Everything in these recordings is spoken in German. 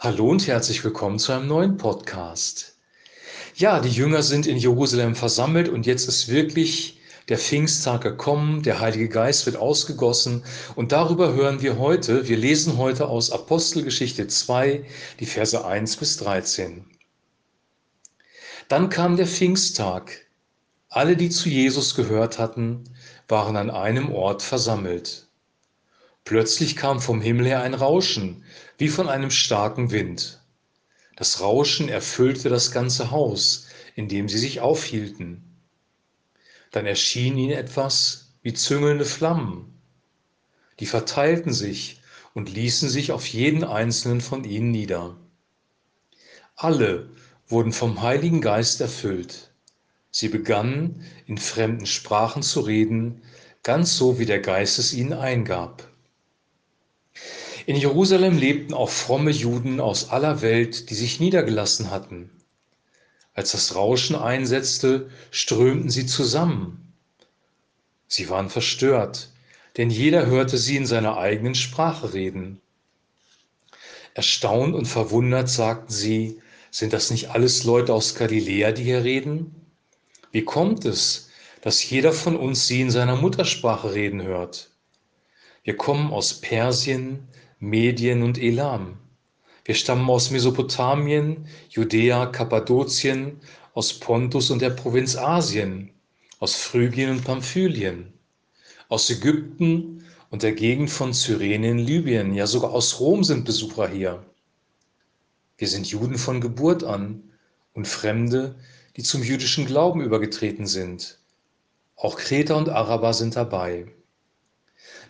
Hallo und herzlich willkommen zu einem neuen Podcast. Ja, die Jünger sind in Jerusalem versammelt und jetzt ist wirklich der Pfingsttag gekommen, der Heilige Geist wird ausgegossen und darüber hören wir heute. Wir lesen heute aus Apostelgeschichte 2, die Verse 1 bis 13. Dann kam der Pfingsttag. Alle, die zu Jesus gehört hatten, waren an einem Ort versammelt. Plötzlich kam vom Himmel her ein Rauschen, wie von einem starken Wind. Das Rauschen erfüllte das ganze Haus, in dem sie sich aufhielten. Dann erschien ihnen etwas wie züngelnde Flammen. Die verteilten sich und ließen sich auf jeden einzelnen von ihnen nieder. Alle wurden vom Heiligen Geist erfüllt. Sie begannen in fremden Sprachen zu reden, ganz so wie der Geist es ihnen eingab. In Jerusalem lebten auch fromme Juden aus aller Welt, die sich niedergelassen hatten. Als das Rauschen einsetzte, strömten sie zusammen. Sie waren verstört, denn jeder hörte sie in seiner eigenen Sprache reden. Erstaunt und verwundert sagten sie, sind das nicht alles Leute aus Galiläa, die hier reden? Wie kommt es, dass jeder von uns sie in seiner Muttersprache reden hört? Wir kommen aus Persien, Medien und Elam. Wir stammen aus Mesopotamien, Judäa, Kappadokien, aus Pontus und der Provinz Asien, aus Phrygien und Pamphylien, aus Ägypten und der Gegend von Cyrene in Libyen, ja sogar aus Rom sind Besucher hier. Wir sind Juden von Geburt an und Fremde, die zum jüdischen Glauben übergetreten sind. Auch Kreter und Araber sind dabei.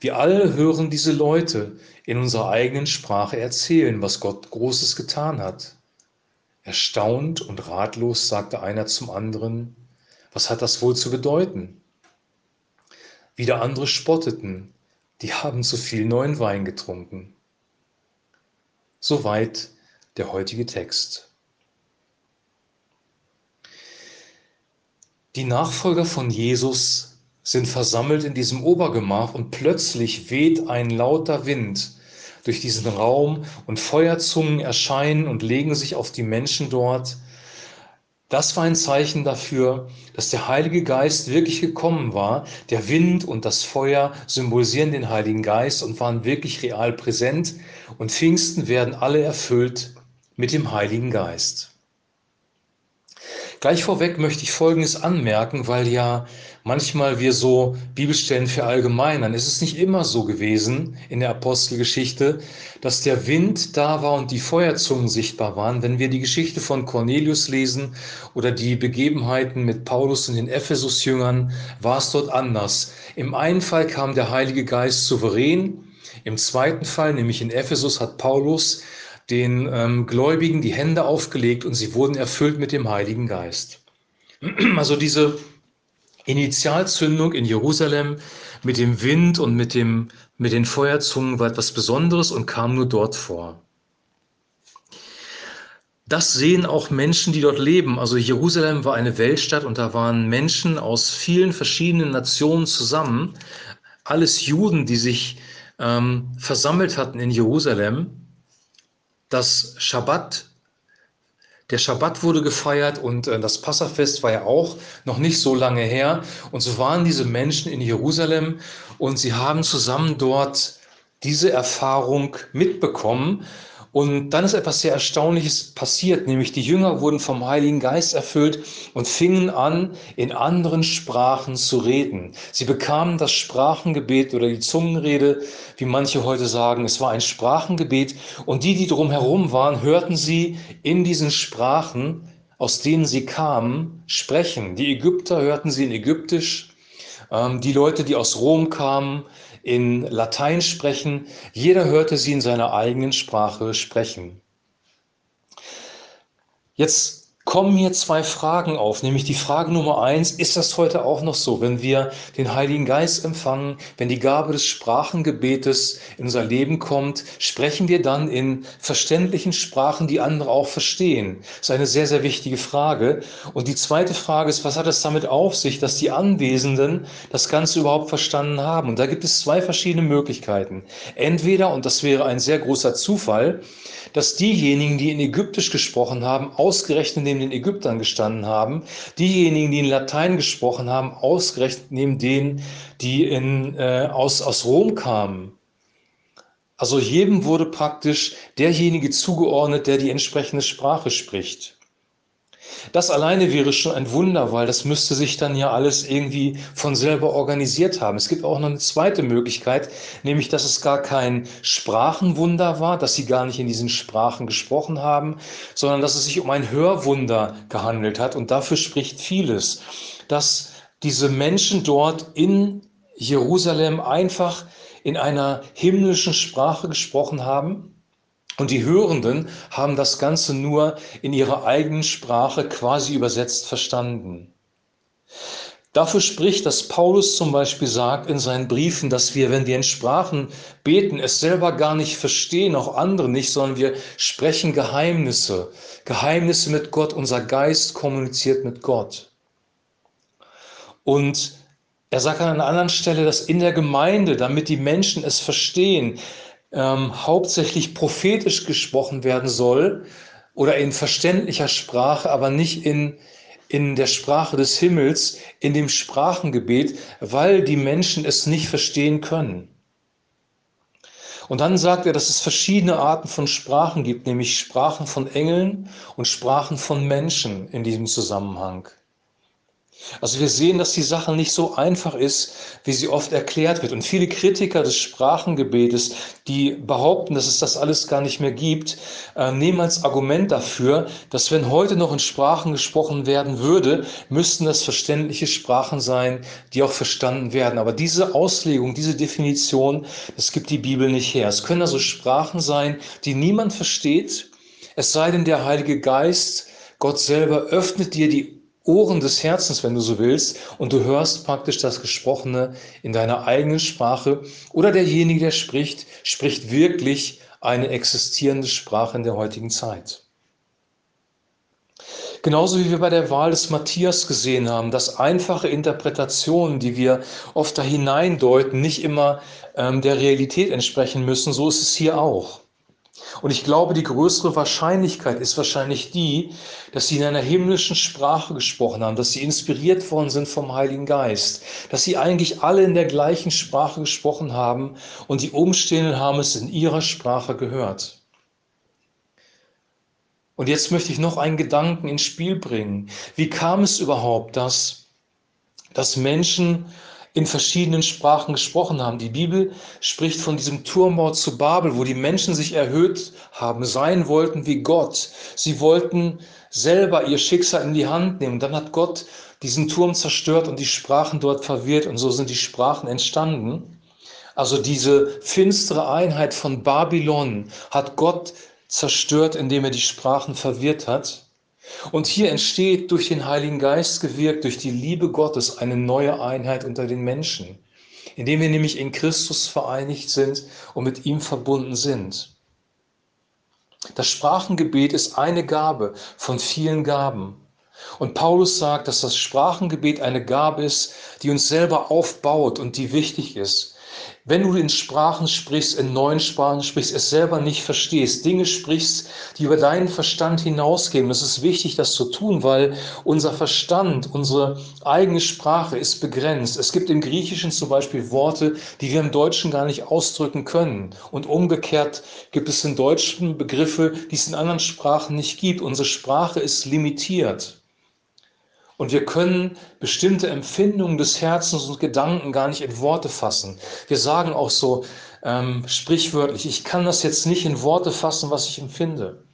Wir alle hören diese Leute in unserer eigenen Sprache erzählen, was Gott Großes getan hat. Erstaunt und ratlos sagte einer zum anderen, was hat das wohl zu bedeuten? Wieder andere spotteten, die haben zu viel neuen Wein getrunken. Soweit der heutige Text. Die Nachfolger von Jesus sind versammelt in diesem Obergemach und plötzlich weht ein lauter Wind durch diesen Raum und Feuerzungen erscheinen und legen sich auf die Menschen dort. Das war ein Zeichen dafür, dass der Heilige Geist wirklich gekommen war. Der Wind und das Feuer symbolisieren den Heiligen Geist und waren wirklich real präsent. Und Pfingsten werden alle erfüllt mit dem Heiligen Geist. Gleich vorweg möchte ich Folgendes anmerken, weil ja manchmal wir so Bibelstellen verallgemeinern. Es ist nicht immer so gewesen in der Apostelgeschichte, dass der Wind da war und die Feuerzungen sichtbar waren. Wenn wir die Geschichte von Cornelius lesen oder die Begebenheiten mit Paulus und den Ephesus-Jüngern, war es dort anders. Im einen Fall kam der Heilige Geist souverän, im zweiten Fall, nämlich in Ephesus, hat Paulus den ähm, Gläubigen die Hände aufgelegt und sie wurden erfüllt mit dem Heiligen Geist. Also diese Initialzündung in Jerusalem mit dem Wind und mit, dem, mit den Feuerzungen war etwas Besonderes und kam nur dort vor. Das sehen auch Menschen, die dort leben. Also Jerusalem war eine Weltstadt und da waren Menschen aus vielen verschiedenen Nationen zusammen. Alles Juden, die sich ähm, versammelt hatten in Jerusalem das Schabbat, der Schabbat wurde gefeiert und äh, das Passafest war ja auch noch nicht so lange her. Und so waren diese Menschen in Jerusalem und sie haben zusammen dort diese Erfahrung mitbekommen. Und dann ist etwas sehr Erstaunliches passiert, nämlich die Jünger wurden vom Heiligen Geist erfüllt und fingen an, in anderen Sprachen zu reden. Sie bekamen das Sprachengebet oder die Zungenrede, wie manche heute sagen. Es war ein Sprachengebet und die, die drumherum waren, hörten sie in diesen Sprachen, aus denen sie kamen, sprechen. Die Ägypter hörten sie in Ägyptisch, ähm, die Leute, die aus Rom kamen, in Latein sprechen. Jeder hörte sie in seiner eigenen Sprache sprechen. Jetzt kommen hier zwei Fragen auf, nämlich die Frage Nummer eins, ist das heute auch noch so, wenn wir den Heiligen Geist empfangen, wenn die Gabe des Sprachengebetes in unser Leben kommt, sprechen wir dann in verständlichen Sprachen, die andere auch verstehen? Das ist eine sehr, sehr wichtige Frage. Und die zweite Frage ist, was hat es damit auf sich, dass die Anwesenden das Ganze überhaupt verstanden haben? Und da gibt es zwei verschiedene Möglichkeiten. Entweder, und das wäre ein sehr großer Zufall, dass diejenigen, die in Ägyptisch gesprochen haben, ausgerechnet neben den Ägyptern gestanden haben, diejenigen, die in Latein gesprochen haben, ausgerechnet neben denen, die in, äh, aus, aus Rom kamen. Also jedem wurde praktisch derjenige zugeordnet, der die entsprechende Sprache spricht. Das alleine wäre schon ein Wunder, weil das müsste sich dann ja alles irgendwie von selber organisiert haben. Es gibt auch noch eine zweite Möglichkeit, nämlich dass es gar kein Sprachenwunder war, dass sie gar nicht in diesen Sprachen gesprochen haben, sondern dass es sich um ein Hörwunder gehandelt hat. Und dafür spricht vieles, dass diese Menschen dort in Jerusalem einfach in einer himmlischen Sprache gesprochen haben und die Hörenden haben das Ganze nur in ihrer eigenen Sprache quasi übersetzt verstanden. Dafür spricht, dass Paulus zum Beispiel sagt in seinen Briefen, dass wir, wenn wir in Sprachen beten, es selber gar nicht verstehen, auch andere nicht, sondern wir sprechen Geheimnisse. Geheimnisse mit Gott. Unser Geist kommuniziert mit Gott. Und er sagt an einer anderen Stelle, dass in der Gemeinde, damit die Menschen es verstehen, ähm, hauptsächlich prophetisch gesprochen werden soll oder in verständlicher Sprache, aber nicht in, in der Sprache des Himmels, in dem Sprachengebet, weil die Menschen es nicht verstehen können. Und dann sagt er, dass es verschiedene Arten von Sprachen gibt, nämlich Sprachen von Engeln und Sprachen von Menschen in diesem Zusammenhang. Also wir sehen, dass die Sache nicht so einfach ist, wie sie oft erklärt wird. Und viele Kritiker des Sprachengebetes, die behaupten, dass es das alles gar nicht mehr gibt, äh, nehmen als Argument dafür, dass wenn heute noch in Sprachen gesprochen werden würde, müssten das verständliche Sprachen sein, die auch verstanden werden. Aber diese Auslegung, diese Definition, das gibt die Bibel nicht her. Es können also Sprachen sein, die niemand versteht, es sei denn, der Heilige Geist, Gott selber öffnet dir die Ohren des Herzens, wenn du so willst, und du hörst praktisch das Gesprochene in deiner eigenen Sprache oder derjenige, der spricht, spricht wirklich eine existierende Sprache in der heutigen Zeit. Genauso wie wir bei der Wahl des Matthias gesehen haben, dass einfache Interpretationen, die wir oft da hineindeuten, nicht immer ähm, der Realität entsprechen müssen, so ist es hier auch. Und ich glaube, die größere Wahrscheinlichkeit ist wahrscheinlich die, dass sie in einer himmlischen Sprache gesprochen haben, dass sie inspiriert worden sind vom Heiligen Geist, dass sie eigentlich alle in der gleichen Sprache gesprochen haben und die Umstehenden haben es in ihrer Sprache gehört. Und jetzt möchte ich noch einen Gedanken ins Spiel bringen. Wie kam es überhaupt, dass, dass Menschen in verschiedenen Sprachen gesprochen haben. Die Bibel spricht von diesem Turmbau zu Babel, wo die Menschen sich erhöht haben, sein wollten wie Gott. Sie wollten selber ihr Schicksal in die Hand nehmen. dann hat Gott diesen Turm zerstört und die Sprachen dort verwirrt und so sind die Sprachen entstanden. Also diese finstere Einheit von Babylon hat Gott zerstört, indem er die Sprachen verwirrt hat. Und hier entsteht durch den Heiligen Geist gewirkt, durch die Liebe Gottes eine neue Einheit unter den Menschen, indem wir nämlich in Christus vereinigt sind und mit ihm verbunden sind. Das Sprachengebet ist eine Gabe von vielen Gaben. Und Paulus sagt, dass das Sprachengebet eine Gabe ist, die uns selber aufbaut und die wichtig ist. Wenn du in Sprachen sprichst, in neuen Sprachen sprichst, es selber nicht verstehst, Dinge sprichst, die über deinen Verstand hinausgehen, es ist wichtig, das zu tun, weil unser Verstand, unsere eigene Sprache ist begrenzt. Es gibt im Griechischen zum Beispiel Worte, die wir im Deutschen gar nicht ausdrücken können. Und umgekehrt gibt es in Deutschen Begriffe, die es in anderen Sprachen nicht gibt. Unsere Sprache ist limitiert. Und wir können bestimmte Empfindungen des Herzens und Gedanken gar nicht in Worte fassen. Wir sagen auch so ähm, sprichwörtlich, ich kann das jetzt nicht in Worte fassen, was ich empfinde.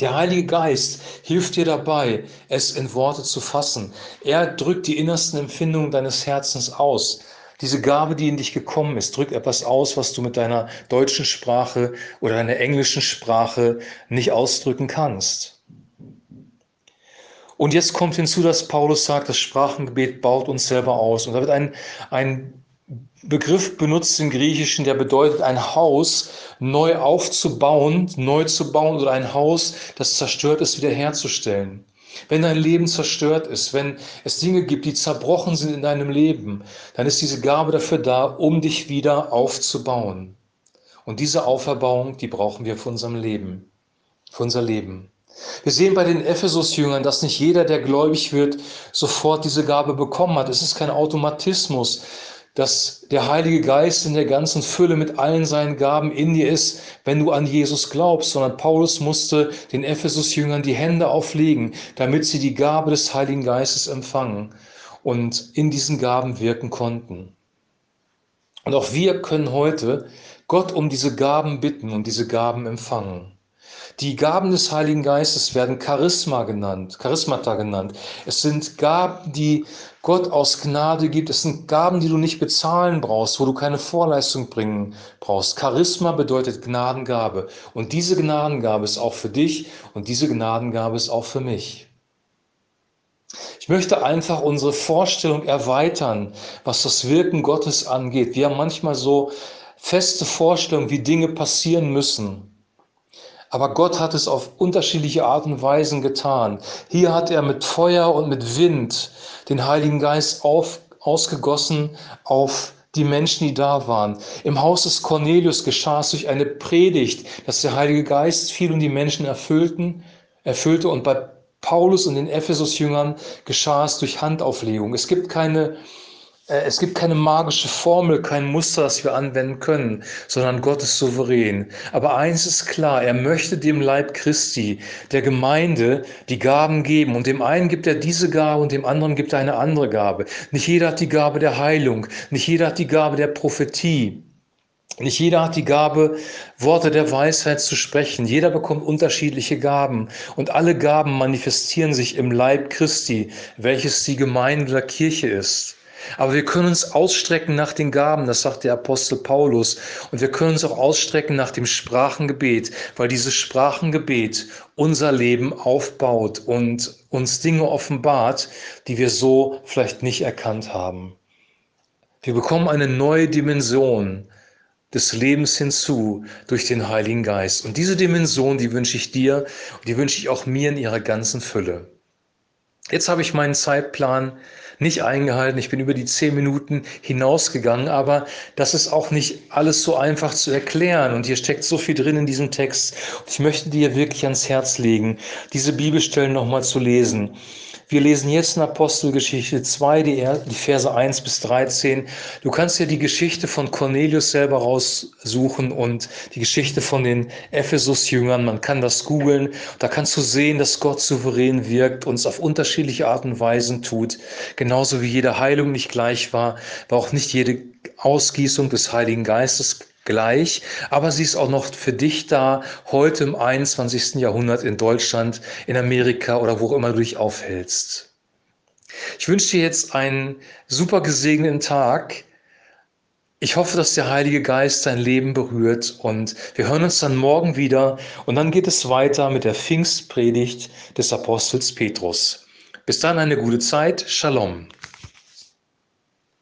Der Heilige Geist hilft dir dabei, es in Worte zu fassen. Er drückt die innersten Empfindungen deines Herzens aus. Diese Gabe, die in dich gekommen ist, drückt etwas aus, was du mit deiner deutschen Sprache oder deiner englischen Sprache nicht ausdrücken kannst. Und jetzt kommt hinzu, dass Paulus sagt, das Sprachengebet baut uns selber aus. Und da wird ein, ein Begriff benutzt im Griechischen, der bedeutet, ein Haus neu aufzubauen, neu zu bauen oder ein Haus, das zerstört ist, wiederherzustellen. Wenn dein Leben zerstört ist, wenn es Dinge gibt, die zerbrochen sind in deinem Leben, dann ist diese Gabe dafür da, um dich wieder aufzubauen. Und diese Auferbauung, die brauchen wir für unserem Leben, für unser Leben. Wir sehen bei den Ephesus-Jüngern, dass nicht jeder, der gläubig wird, sofort diese Gabe bekommen hat. Es ist kein Automatismus, dass der Heilige Geist in der ganzen Fülle mit allen seinen Gaben in dir ist, wenn du an Jesus glaubst, sondern Paulus musste den Ephesus-Jüngern die Hände auflegen, damit sie die Gabe des Heiligen Geistes empfangen und in diesen Gaben wirken konnten. Und auch wir können heute Gott um diese Gaben bitten und diese Gaben empfangen. Die Gaben des Heiligen Geistes werden Charisma genannt, Charismata genannt. Es sind Gaben, die Gott aus Gnade gibt. Es sind Gaben, die du nicht bezahlen brauchst, wo du keine Vorleistung bringen brauchst. Charisma bedeutet Gnadengabe. Und diese Gnadengabe ist auch für dich und diese Gnadengabe ist auch für mich. Ich möchte einfach unsere Vorstellung erweitern, was das Wirken Gottes angeht. Wir haben manchmal so feste Vorstellungen, wie Dinge passieren müssen. Aber Gott hat es auf unterschiedliche Art und Weisen getan. Hier hat er mit Feuer und mit Wind den Heiligen Geist auf, ausgegossen auf die Menschen, die da waren. Im Haus des Cornelius geschah es durch eine Predigt, dass der Heilige Geist viel und die Menschen erfüllten, erfüllte und bei Paulus und den Ephesus-Jüngern geschah es durch Handauflegung. Es gibt keine es gibt keine magische Formel, kein Muster, das wir anwenden können, sondern Gott ist souverän. Aber eins ist klar, er möchte dem Leib Christi, der Gemeinde, die Gaben geben. Und dem einen gibt er diese Gabe und dem anderen gibt er eine andere Gabe. Nicht jeder hat die Gabe der Heilung, nicht jeder hat die Gabe der Prophetie. Nicht jeder hat die Gabe, Worte der Weisheit zu sprechen. Jeder bekommt unterschiedliche Gaben. Und alle Gaben manifestieren sich im Leib Christi, welches die Gemeinde der Kirche ist. Aber wir können uns ausstrecken nach den Gaben, das sagt der Apostel Paulus. Und wir können uns auch ausstrecken nach dem Sprachengebet, weil dieses Sprachengebet unser Leben aufbaut und uns Dinge offenbart, die wir so vielleicht nicht erkannt haben. Wir bekommen eine neue Dimension des Lebens hinzu durch den Heiligen Geist. Und diese Dimension, die wünsche ich dir und die wünsche ich auch mir in ihrer ganzen Fülle. Jetzt habe ich meinen Zeitplan nicht eingehalten. Ich bin über die zehn Minuten hinausgegangen, aber das ist auch nicht alles so einfach zu erklären. Und hier steckt so viel drin in diesem Text. Ich möchte dir wirklich ans Herz legen, diese Bibelstellen nochmal zu lesen. Wir lesen jetzt in Apostelgeschichte 2, die, die Verse 1 bis 13. Du kannst ja die Geschichte von Cornelius selber raussuchen und die Geschichte von den Ephesus-Jüngern. Man kann das googeln. Da kannst du sehen, dass Gott souverän wirkt, und es auf unterschiedliche Art und Weisen tut. Genauso wie jede Heilung nicht gleich war, war auch nicht jede Ausgießung des Heiligen Geistes gleich, aber sie ist auch noch für dich da, heute im 21. Jahrhundert in Deutschland, in Amerika oder wo auch immer du dich aufhältst. Ich wünsche dir jetzt einen super gesegneten Tag. Ich hoffe, dass der Heilige Geist dein Leben berührt und wir hören uns dann morgen wieder und dann geht es weiter mit der Pfingstpredigt des Apostels Petrus. Bis dann eine gute Zeit. Shalom.